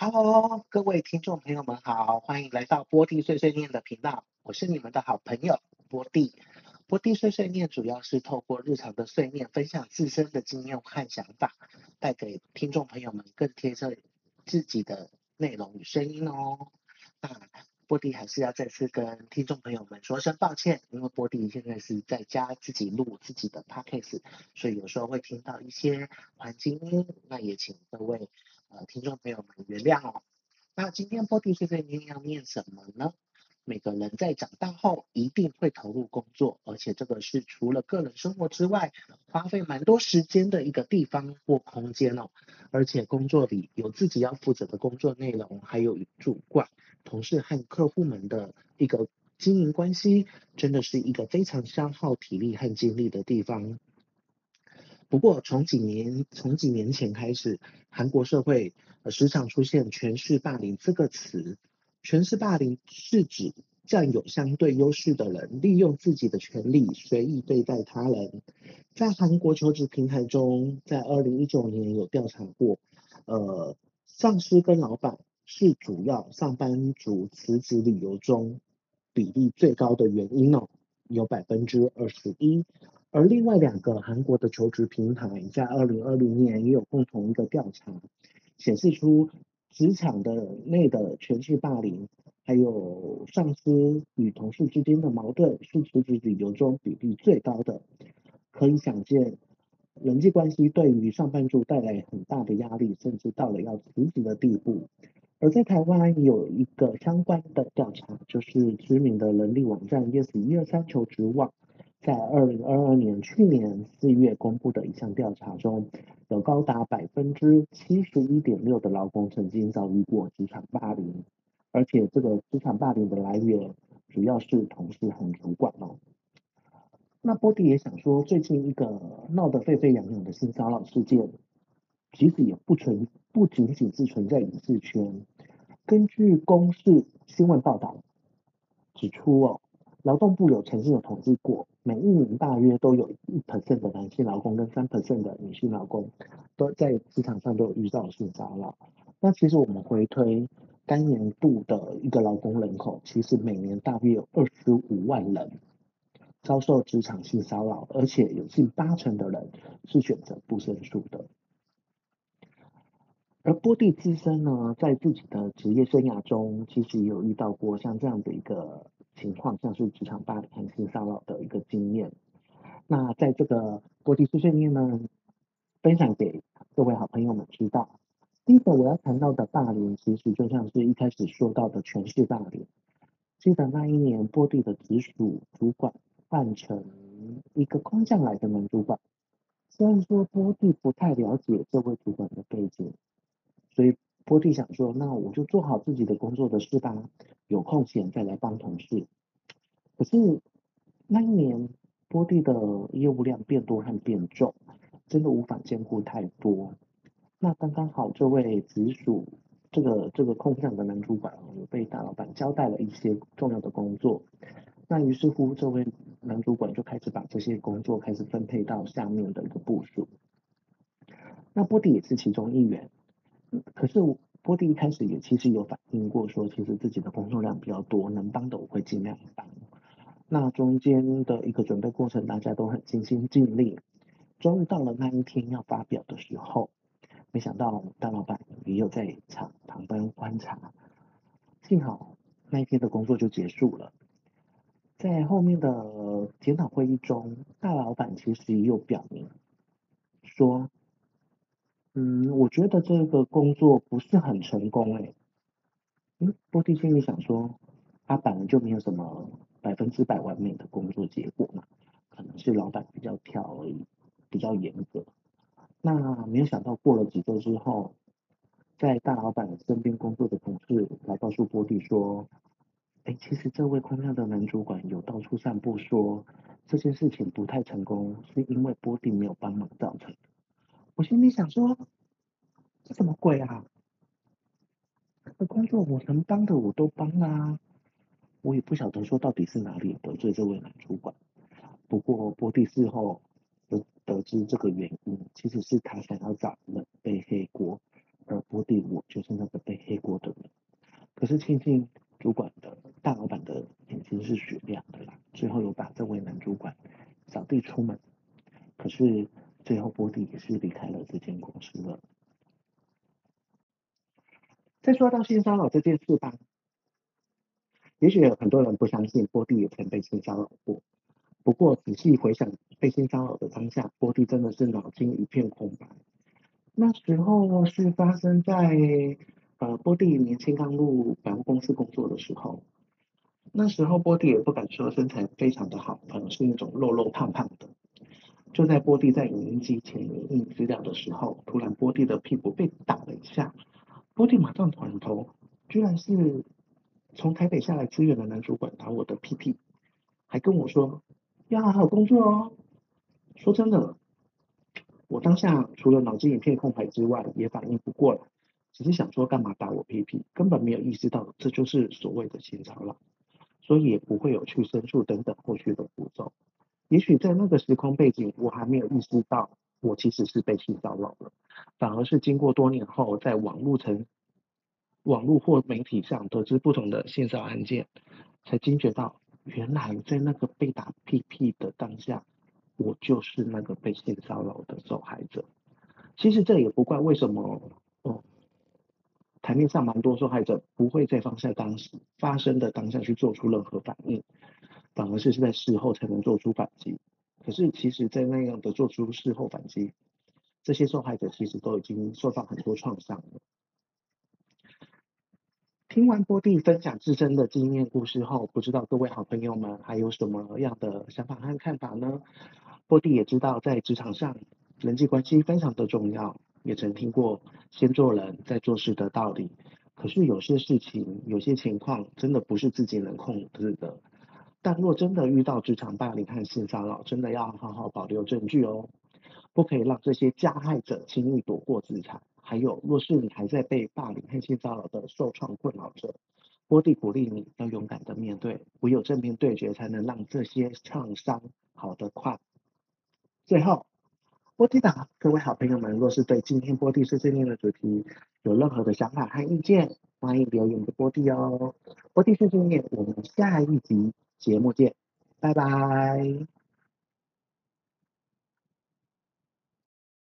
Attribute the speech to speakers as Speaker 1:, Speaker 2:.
Speaker 1: Hello，各位听众朋友们好，欢迎来到波蒂碎碎念的频道，我是你们的好朋友波蒂。波蒂碎碎念主要是透过日常的碎念，分享自身的经验和想法，带给听众朋友们更贴切自己的内容与声音哦。那波蒂还是要再次跟听众朋友们说声抱歉，因为波蒂现在是在家自己录自己的 podcast，所以有时候会听到一些环境音，那也请各位。呃，听众朋友们原谅哦。那今天波蒂碎碎念要念什么呢？每个人在长大后一定会投入工作，而且这个是除了个人生活之外，花费蛮多时间的一个地方或空间哦。而且工作里有自己要负责的工作内容，还有主管、同事和客户们的一个经营关系，真的是一个非常消耗体力和精力的地方。不过，从几年从几年前开始，韩国社会时常出现“权势霸凌”这个词。权势霸凌是指占有相对优势的人，利用自己的权利随意对待他人。在韩国求职平台中，在二零一九年有调查过，呃，上司跟老板是主要上班族辞职理由中比例最高的原因哦，有百分之二十一。而另外两个韩国的求职平台在二零二零年也有共同一个调查，显示出职场的内的权势霸凌，还有上司与同事之间的矛盾是辞职理由中比例最高的。可以想见，人际关系对于上班族带来很大的压力，甚至到了要辞职的地步。而在台湾有一个相关的调查，就是知名的人力网站 Yes 一二三求职网。在二零二二年去年四月公布的一项调查中，有高达百分之七十一点六的劳工曾经遭遇过职场霸凌，而且这个职场霸凌的来源主要是同事和主管哦。那波迪也想说，最近一个闹得沸沸扬扬的性骚扰事件，其实也不存不仅仅是存在影视圈，根据公视新闻报道指出哦。劳动部有曾经有统计过，每一年大约都有一 percent 的男性劳工跟三 percent 的女性劳工都在职场上都有遇到性骚扰。那其实我们回推该年度的一个劳工人口，其实每年大约有二十五万人遭受职场性骚扰，而且有近八成的人是选择不申诉的。而波蒂自身呢，在自己的职业生涯中，其实也有遇到过像这样的一个。情况像是职场霸凌性骚扰的一个经验。那在这个国际碎碎念呢，分享给各位好朋友们知道。第一个我要谈到的霸凌，其实就像是一开始说到的权势霸凌。记得那一年波蒂的直属主管换成一个空降来的男主管，虽然说波蒂不太了解这位主管的背景，所以波蒂想说，那我就做好自己的工作的事吧。有空闲再来帮同事，可是那一年波蒂的业务量变多和变重，真的无法兼顾太多。那刚刚好这位直属这个这个空降的男主管有被大老板交代了一些重要的工作，那于是乎这位男主管就开始把这些工作开始分配到下面的一个部署。那波蒂也是其中一员，可是。波蒂一开始也其实有反映过，说其实自己的工作量比较多，能帮的我会尽量帮。那中间的一个准备过程，大家都很尽心尽力。终于到了那一天要发表的时候，没想到大老板也有在场旁边观察。幸好那一天的工作就结束了。在后面的检讨会议中，大老板其实也有表明说。嗯，我觉得这个工作不是很成功诶。嗯，波蒂心里想说，他本来就没有什么百分之百完美的工作结果嘛，可能是老板比较挑而已，比较严格。那没有想到过了几周之后，在大老板身边工作的同事来告诉波蒂说，哎，其实这位宽亮的男主管有到处散步说，这件事情不太成功，是因为波蒂没有帮忙造成的。我心里想说，这什么鬼啊？这工作我能帮的我都帮啦，我也不晓得说到底是哪里得罪这位男主管。不过波蒂事后得得知这个原因，其实是他想要找人背黑锅，而波蒂我就是那个背黑锅的人。可是庆幸主管的大老板的眼睛是雪亮的啦，最后有把这位男主管扫地出门。可是最后波蒂也是离开了这间公司了。再说到性骚扰这件事吧，也许有很多人不相信波蒂也曾被性骚扰过。不过仔细回想被性骚扰的当下，波蒂真的是脑筋一片空白。那时候是发生在呃波蒂年轻刚入百货公司工作的时候，那时候波蒂也不敢说身材非常的好，可能是那种肉肉胖胖的。就在波蒂在影音机前影印资料的时候，突然波蒂的屁股被打了一下，波蒂马上转头，居然是从台北下来支援的男主管打我的屁屁，还跟我说要好好工作哦。说真的。我当下除了脑筋一片空白之外，也反应不过来，只是想说干嘛打我屁屁，根本没有意识到这就是所谓的性骚扰，所以也不会有去申诉等等后续的步骤。也许在那个时空背景，我还没有意识到我其实是被性骚扰了，反而是经过多年后，在网络层、网络或媒体上得知不同的性骚扰案件，才惊觉到原来在那个被打屁屁的当下。我就是那个被性骚扰的受害者。其实这也不怪为什么，哦，台面上蛮多受害者不会在放下当时发生的当下去做出任何反应，反而是在事后才能做出反击。可是其实，在那样的做出事后反击，这些受害者其实都已经受到很多创伤了。听完波蒂分享自身的经验故事后，不知道各位好朋友们还有什么样的想法和看法呢？波蒂也知道，在职场上人际关系非常的重要，也曾听过先做人再做事的道理。可是有些事情、有些情况真的不是自己能控制的。但若真的遇到职场霸凌和性骚扰，真的要好好保留证据哦，不可以让这些加害者轻易躲过制裁。还有，若是你还在被霸凌和性骚扰的受创困扰着，波蒂鼓励你要勇敢的面对，唯有正面对决，才能让这些创伤好得快。最后，波蒂党各位好朋友们，若是对今天波蒂碎碎念的主题有任何的想法和意见，欢迎留言给波蒂哦。波蒂碎碎念，我们下一集节目见，拜拜。